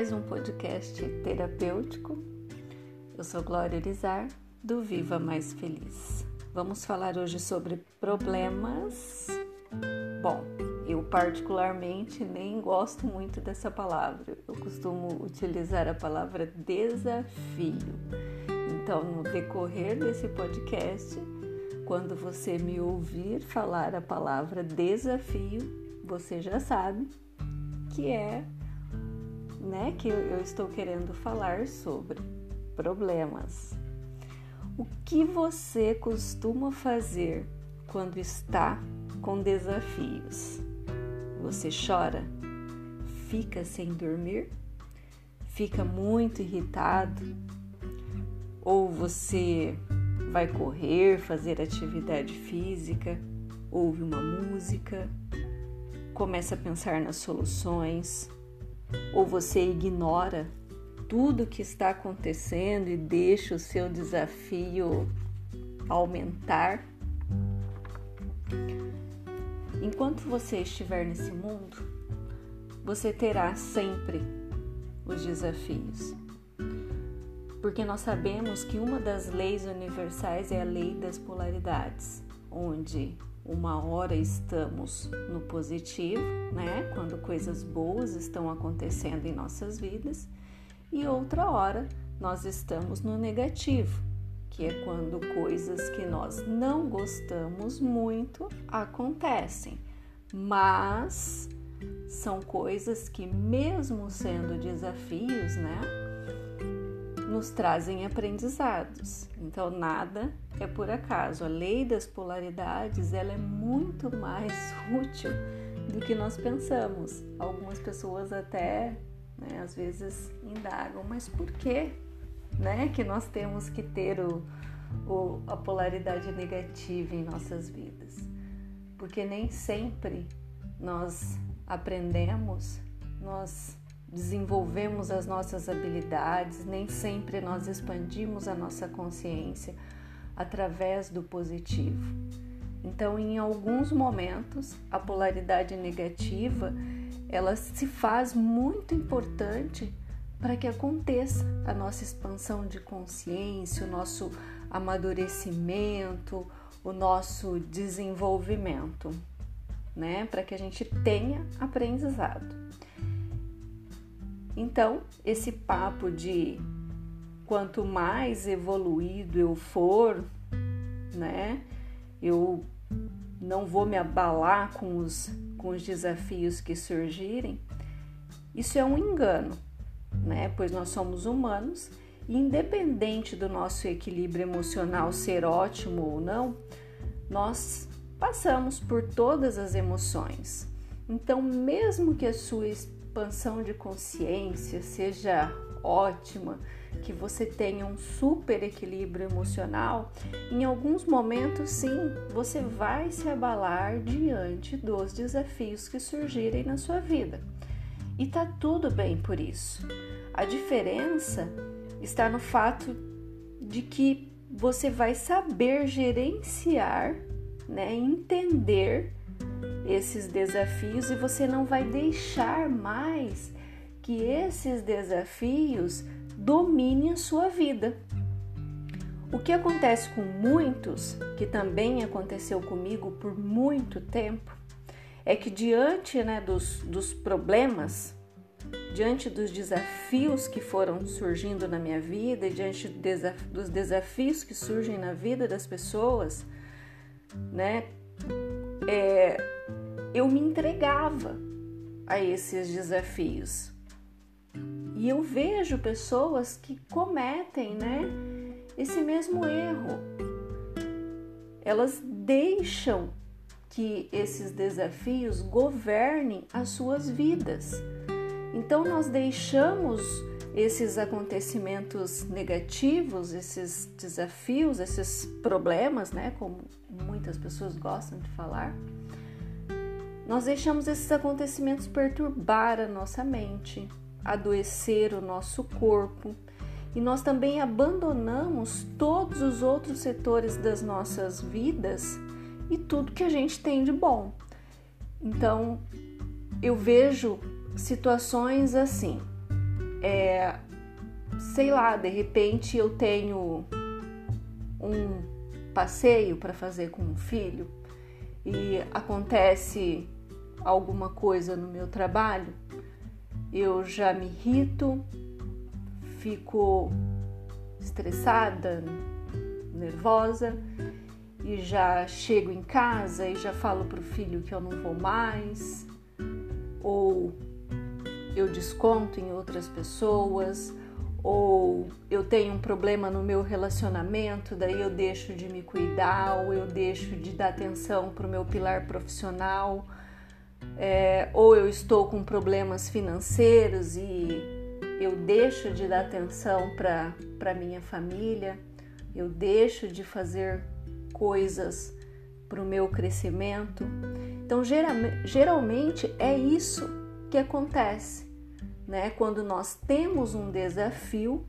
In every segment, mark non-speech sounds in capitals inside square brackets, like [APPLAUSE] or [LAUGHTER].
mais um podcast terapêutico. Eu sou Glória Urizar, do Viva Mais Feliz. Vamos falar hoje sobre problemas. Bom, eu particularmente nem gosto muito dessa palavra. Eu costumo utilizar a palavra desafio. Então, no decorrer desse podcast, quando você me ouvir falar a palavra desafio, você já sabe que é né, que eu estou querendo falar sobre problemas. O que você costuma fazer quando está com desafios? Você chora? Fica sem dormir? Fica muito irritado? Ou você vai correr, fazer atividade física, ouve uma música, começa a pensar nas soluções? Ou você ignora tudo que está acontecendo e deixa o seu desafio aumentar. Enquanto você estiver nesse mundo, você terá sempre os desafios. Porque nós sabemos que uma das leis universais é a lei das polaridades, onde uma hora estamos no positivo, né? Quando coisas boas estão acontecendo em nossas vidas, e outra hora nós estamos no negativo, que é quando coisas que nós não gostamos muito acontecem. Mas são coisas que, mesmo sendo desafios, né, nos trazem aprendizados. Então, nada é por acaso. A lei das polaridades ela é muito mais [LAUGHS] útil do que nós pensamos. Algumas pessoas até, né, às vezes, indagam, mas por que, né, que nós temos que ter o, o, a polaridade negativa em nossas vidas? Porque nem sempre nós aprendemos, nós desenvolvemos as nossas habilidades, nem sempre nós expandimos a nossa consciência através do positivo. Então, em alguns momentos, a polaridade negativa ela se faz muito importante para que aconteça a nossa expansão de consciência, o nosso amadurecimento, o nosso desenvolvimento, né? Para que a gente tenha aprendizado. Então, esse papo de quanto mais evoluído eu for, né, eu não vou me abalar com os, com os desafios que surgirem, isso é um engano, né? Pois nós somos humanos e independente do nosso equilíbrio emocional ser ótimo ou não, nós passamos por todas as emoções. Então, mesmo que a sua expansão de consciência seja ótima, que você tenha um super equilíbrio emocional, em alguns momentos sim, você vai se abalar diante dos desafios que surgirem na sua vida. E tá tudo bem por isso. A diferença está no fato de que você vai saber gerenciar, né, entender esses desafios e você não vai deixar mais que esses desafios domine a sua vida. O que acontece com muitos, que também aconteceu comigo por muito tempo, é que diante né, dos, dos problemas, diante dos desafios que foram surgindo na minha vida diante dos desafios que surgem na vida das pessoas, né, é, eu me entregava a esses desafios. E eu vejo pessoas que cometem, né, esse mesmo erro. Elas deixam que esses desafios governem as suas vidas. Então nós deixamos esses acontecimentos negativos, esses desafios, esses problemas, né, como muitas pessoas gostam de falar, nós deixamos esses acontecimentos perturbar a nossa mente, adoecer o nosso corpo e nós também abandonamos todos os outros setores das nossas vidas e tudo que a gente tem de bom. Então, eu vejo situações assim. É, sei lá, de repente eu tenho um passeio para fazer com um filho e acontece alguma coisa no meu trabalho, eu já me irrito, fico estressada, nervosa e já chego em casa e já falo pro filho que eu não vou mais, ou eu desconto em outras pessoas, ou eu tenho um problema no meu relacionamento, daí eu deixo de me cuidar, ou eu deixo de dar atenção para o meu pilar profissional, é, ou eu estou com problemas financeiros e eu deixo de dar atenção para minha família, eu deixo de fazer coisas para o meu crescimento. Então, geralmente é isso que acontece né? Quando nós temos um desafio,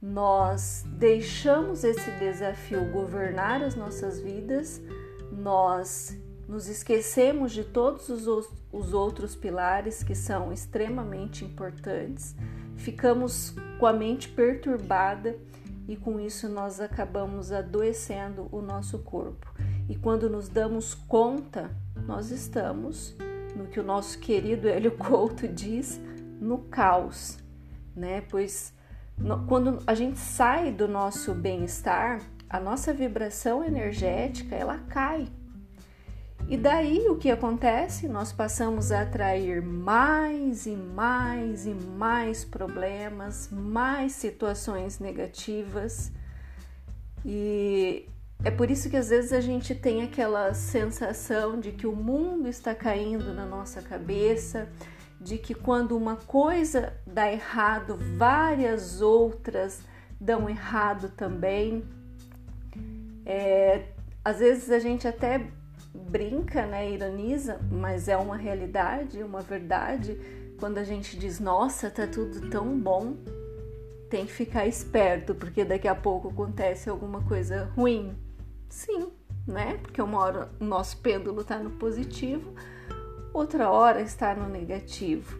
nós deixamos esse desafio governar as nossas vidas, nós nos esquecemos de todos os outros pilares que são extremamente importantes, ficamos com a mente perturbada e com isso nós acabamos adoecendo o nosso corpo. E quando nos damos conta, nós estamos no que o nosso querido Hélio Couto diz, no caos, né? Pois no, quando a gente sai do nosso bem-estar, a nossa vibração energética ela cai. E daí o que acontece? Nós passamos a atrair mais e mais e mais problemas, mais situações negativas. E é por isso que às vezes a gente tem aquela sensação de que o mundo está caindo na nossa cabeça, de que quando uma coisa dá errado, várias outras dão errado também. É, às vezes a gente até brinca, né, ironiza, mas é uma realidade, uma verdade. Quando a gente diz, nossa, tá tudo tão bom, tem que ficar esperto, porque daqui a pouco acontece alguma coisa ruim. Sim, né? Porque uma hora o nosso pêndulo tá no positivo, outra hora está no negativo,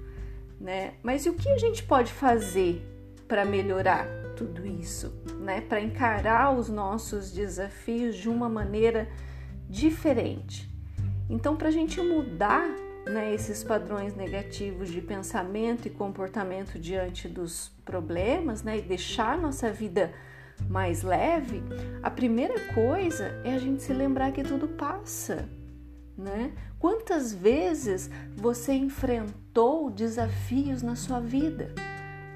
né? Mas e o que a gente pode fazer para melhorar tudo isso, né? Para encarar os nossos desafios de uma maneira diferente. Então, para a gente mudar né, esses padrões negativos de pensamento e comportamento diante dos problemas, né, e deixar nossa vida mais leve, a primeira coisa é a gente se lembrar que tudo passa, né? Quantas vezes você enfrentou desafios na sua vida?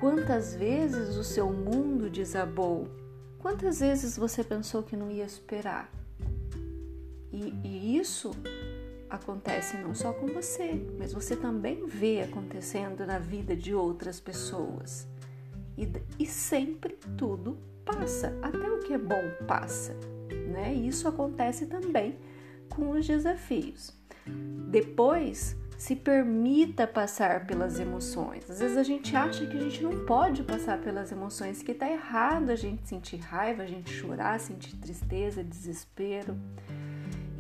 Quantas vezes o seu mundo desabou? Quantas vezes você pensou que não ia superar? E, e isso acontece não só com você, mas você também vê acontecendo na vida de outras pessoas. E, e sempre tudo passa, até o que é bom passa, né? Isso acontece também com os desafios. Depois, se permita passar pelas emoções. Às vezes a gente acha que a gente não pode passar pelas emoções, que tá errado a gente sentir raiva, a gente chorar, sentir tristeza, desespero.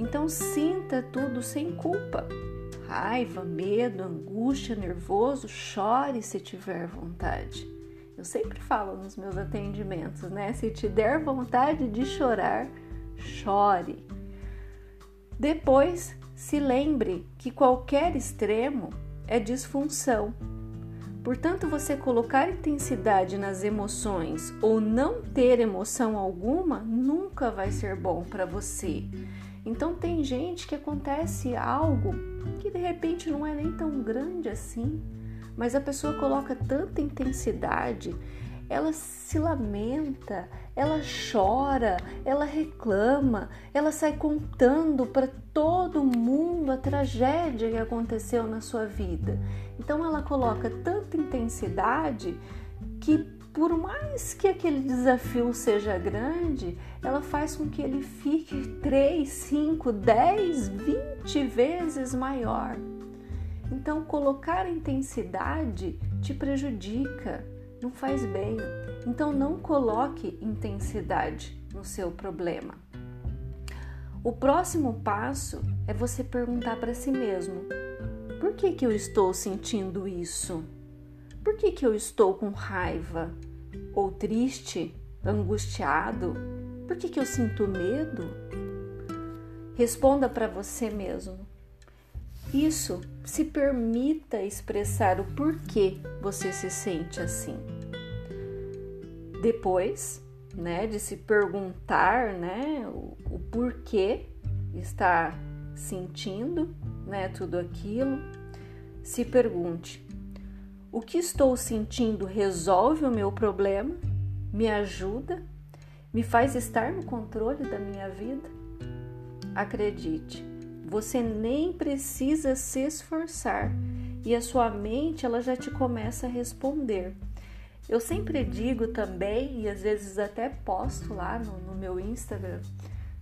Então sinta tudo sem culpa. Raiva, medo, angústia, nervoso, chore se tiver vontade. Eu sempre falo nos meus atendimentos, né? Se te der vontade de chorar, chore. Depois, se lembre que qualquer extremo é disfunção. Portanto, você colocar intensidade nas emoções ou não ter emoção alguma nunca vai ser bom para você. Então, tem gente que acontece algo que de repente não é nem tão grande assim, mas a pessoa coloca tanta intensidade, ela se lamenta, ela chora, ela reclama, ela sai contando para todo mundo a tragédia que aconteceu na sua vida. Então ela coloca tanta intensidade que por mais que aquele desafio seja grande, ela faz com que ele fique 3, 5, 10, 20 vezes maior. Então, colocar intensidade te prejudica, não faz bem. Então não coloque intensidade no seu problema. O próximo passo é você perguntar para si mesmo: por que, que eu estou sentindo isso? Por que, que eu estou com raiva ou triste, angustiado? Por que, que eu sinto medo? Responda para você mesmo. Isso se permita expressar o porquê você se sente assim. Depois, né, de se perguntar, né, o, o porquê está sentindo, né, tudo aquilo, se pergunte: o que estou sentindo resolve o meu problema? Me ajuda? Me faz estar no controle da minha vida? Acredite, você nem precisa se esforçar e a sua mente ela já te começa a responder. Eu sempre digo também, e às vezes até posto lá no, no meu Instagram,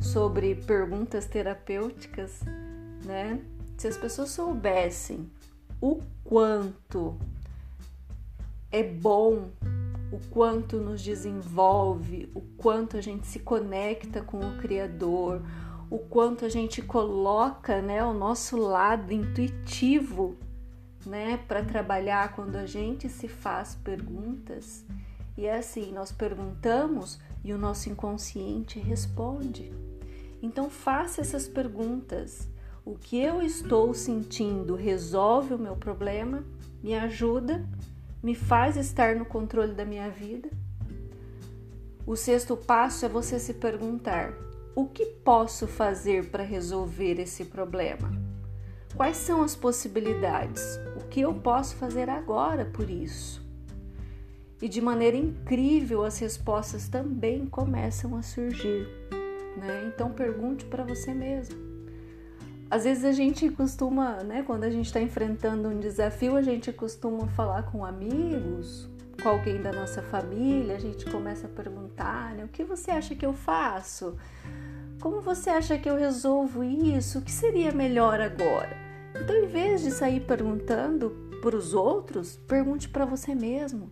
sobre perguntas terapêuticas, né? Se as pessoas soubessem o quanto é bom, o quanto nos desenvolve, o quanto a gente se conecta com o Criador, o quanto a gente coloca né, o nosso lado intuitivo né, para trabalhar quando a gente se faz perguntas. E é assim, nós perguntamos e o nosso inconsciente responde. Então faça essas perguntas. O que eu estou sentindo resolve o meu problema? Me ajuda? Me faz estar no controle da minha vida? O sexto passo é você se perguntar: o que posso fazer para resolver esse problema? Quais são as possibilidades? O que eu posso fazer agora por isso? E de maneira incrível as respostas também começam a surgir. Né? Então pergunte para você mesmo. Às vezes a gente costuma, né, quando a gente está enfrentando um desafio, a gente costuma falar com amigos, com alguém da nossa família, a gente começa a perguntar, né, o que você acha que eu faço? Como você acha que eu resolvo isso? O que seria melhor agora? Então, em vez de sair perguntando para os outros, pergunte para você mesmo,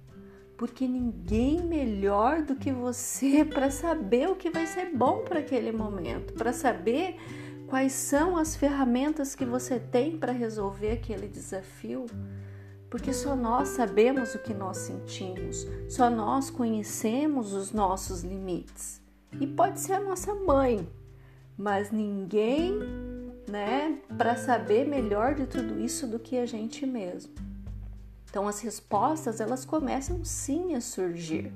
porque ninguém melhor do que você [LAUGHS] para saber o que vai ser bom para aquele momento, para saber quais são as ferramentas que você tem para resolver aquele desafio. Porque só nós sabemos o que nós sentimos, só nós conhecemos os nossos limites. E pode ser a nossa mãe, mas ninguém, né, para saber melhor de tudo isso do que a gente mesmo. Então as respostas elas começam sim a surgir.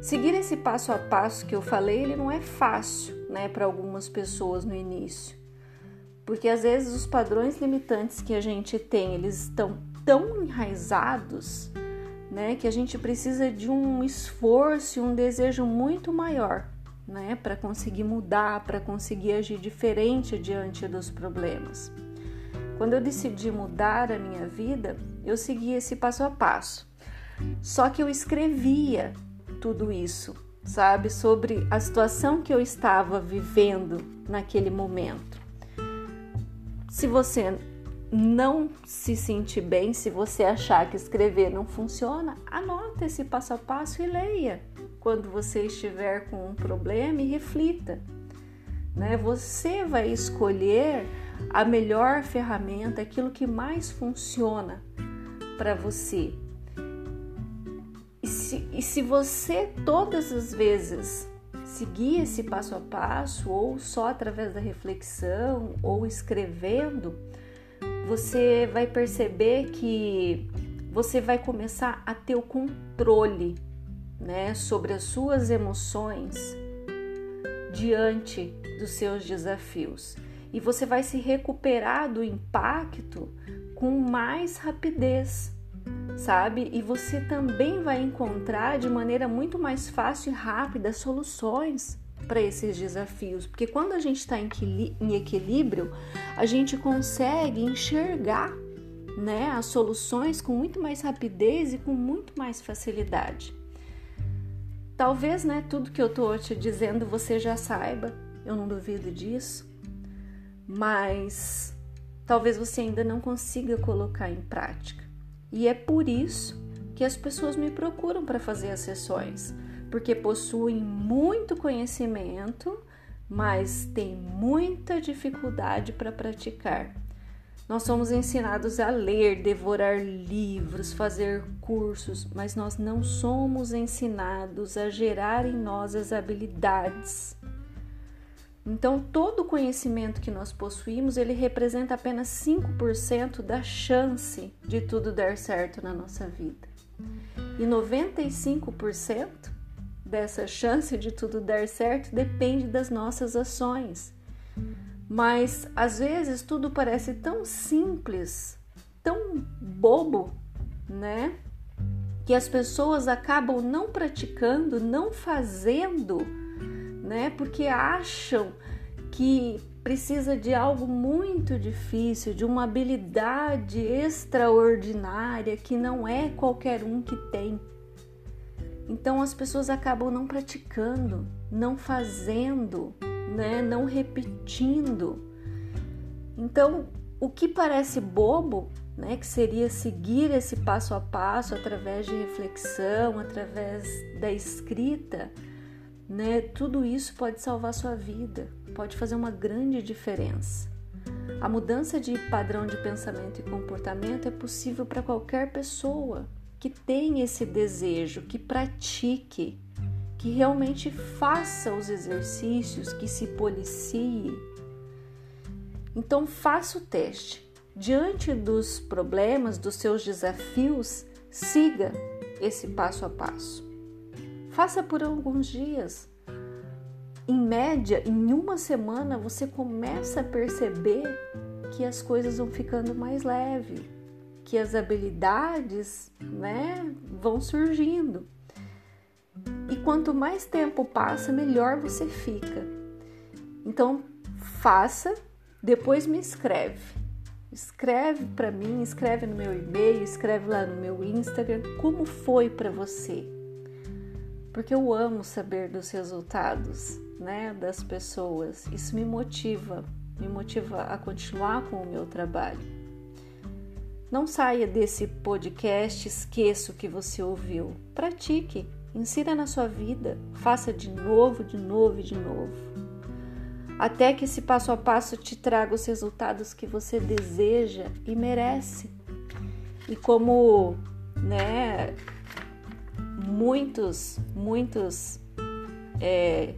Seguir esse passo a passo que eu falei, ele não é fácil, né, para algumas pessoas no início. Porque às vezes os padrões limitantes que a gente tem, eles estão tão enraizados, né, que a gente precisa de um esforço e um desejo muito maior né, para conseguir mudar, para conseguir agir diferente diante dos problemas. Quando eu decidi mudar a minha vida, eu segui esse passo a passo. Só que eu escrevia tudo isso, sabe, sobre a situação que eu estava vivendo naquele momento. Se você não se sentir bem, se você achar que escrever não funciona, anota esse passo a passo e leia quando você estiver com um problema e reflita. Né? Você vai escolher a melhor ferramenta, aquilo que mais funciona para você. E se, e se você todas as vezes seguir esse passo a passo, ou só através da reflexão, ou escrevendo, você vai perceber que você vai começar a ter o controle né, sobre as suas emoções diante dos seus desafios. E você vai se recuperar do impacto com mais rapidez, sabe? E você também vai encontrar de maneira muito mais fácil e rápida soluções para esses desafios, porque quando a gente está em equilíbrio, a gente consegue enxergar né, as soluções com muito mais rapidez e com muito mais facilidade. Talvez, né, tudo que eu tô te dizendo você já saiba, eu não duvido disso, mas talvez você ainda não consiga colocar em prática. E é por isso que as pessoas me procuram para fazer as sessões, porque possuem muito conhecimento, mas têm muita dificuldade para praticar. Nós somos ensinados a ler, devorar livros, fazer cursos, mas nós não somos ensinados a gerar em nós as habilidades. Então, todo o conhecimento que nós possuímos, ele representa apenas 5% da chance de tudo dar certo na nossa vida. E 95% dessa chance de tudo dar certo depende das nossas ações. Mas às vezes tudo parece tão simples, tão bobo, né? Que as pessoas acabam não praticando, não fazendo, né? Porque acham que precisa de algo muito difícil, de uma habilidade extraordinária que não é qualquer um que tem. Então as pessoas acabam não praticando, não fazendo, né? não repetindo. Então, o que parece bobo, né, que seria seguir esse passo a passo através de reflexão, através da escrita, né, tudo isso pode salvar sua vida, pode fazer uma grande diferença. A mudança de padrão de pensamento e comportamento é possível para qualquer pessoa que tenha esse desejo, que pratique, que realmente faça os exercícios, que se policie. Então, faça o teste. Diante dos problemas, dos seus desafios, siga esse passo a passo. Faça por alguns dias. Em média, em uma semana, você começa a perceber que as coisas vão ficando mais leves, que as habilidades né, vão surgindo. E quanto mais tempo passa, melhor você fica. Então, faça, depois me escreve. Escreve para mim, escreve no meu e-mail, escreve lá no meu Instagram como foi para você. Porque eu amo saber dos resultados, né, das pessoas. Isso me motiva, me motiva a continuar com o meu trabalho. Não saia desse podcast, esqueça o que você ouviu. Pratique, Insira na sua vida, faça de novo, de novo e de novo. Até que esse passo a passo te traga os resultados que você deseja e merece. E como, né, muitos, muitos é,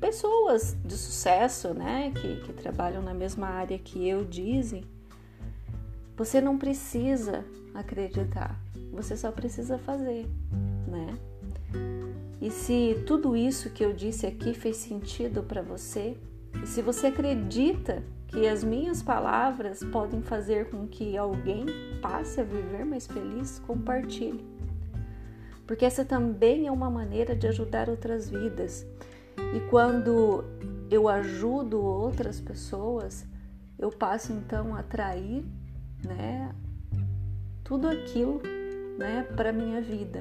pessoas de sucesso, né, que, que trabalham na mesma área que eu dizem, você não precisa acreditar, você só precisa fazer né? E se tudo isso que eu disse aqui fez sentido para você, e se você acredita que as minhas palavras podem fazer com que alguém passe a viver mais feliz, compartilhe. Porque essa também é uma maneira de ajudar outras vidas. E quando eu ajudo outras pessoas, eu passo então a atrair, né, tudo aquilo, né, para minha vida.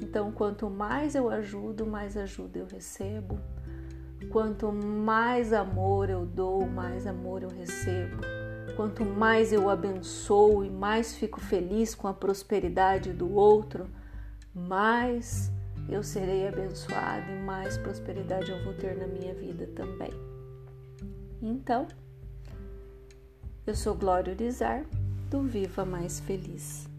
Então, quanto mais eu ajudo, mais ajuda eu recebo. Quanto mais amor eu dou, mais amor eu recebo. Quanto mais eu abençoo e mais fico feliz com a prosperidade do outro, mais eu serei abençoado e mais prosperidade eu vou ter na minha vida também. Então, eu sou Glória Urizar, do Viva Mais Feliz.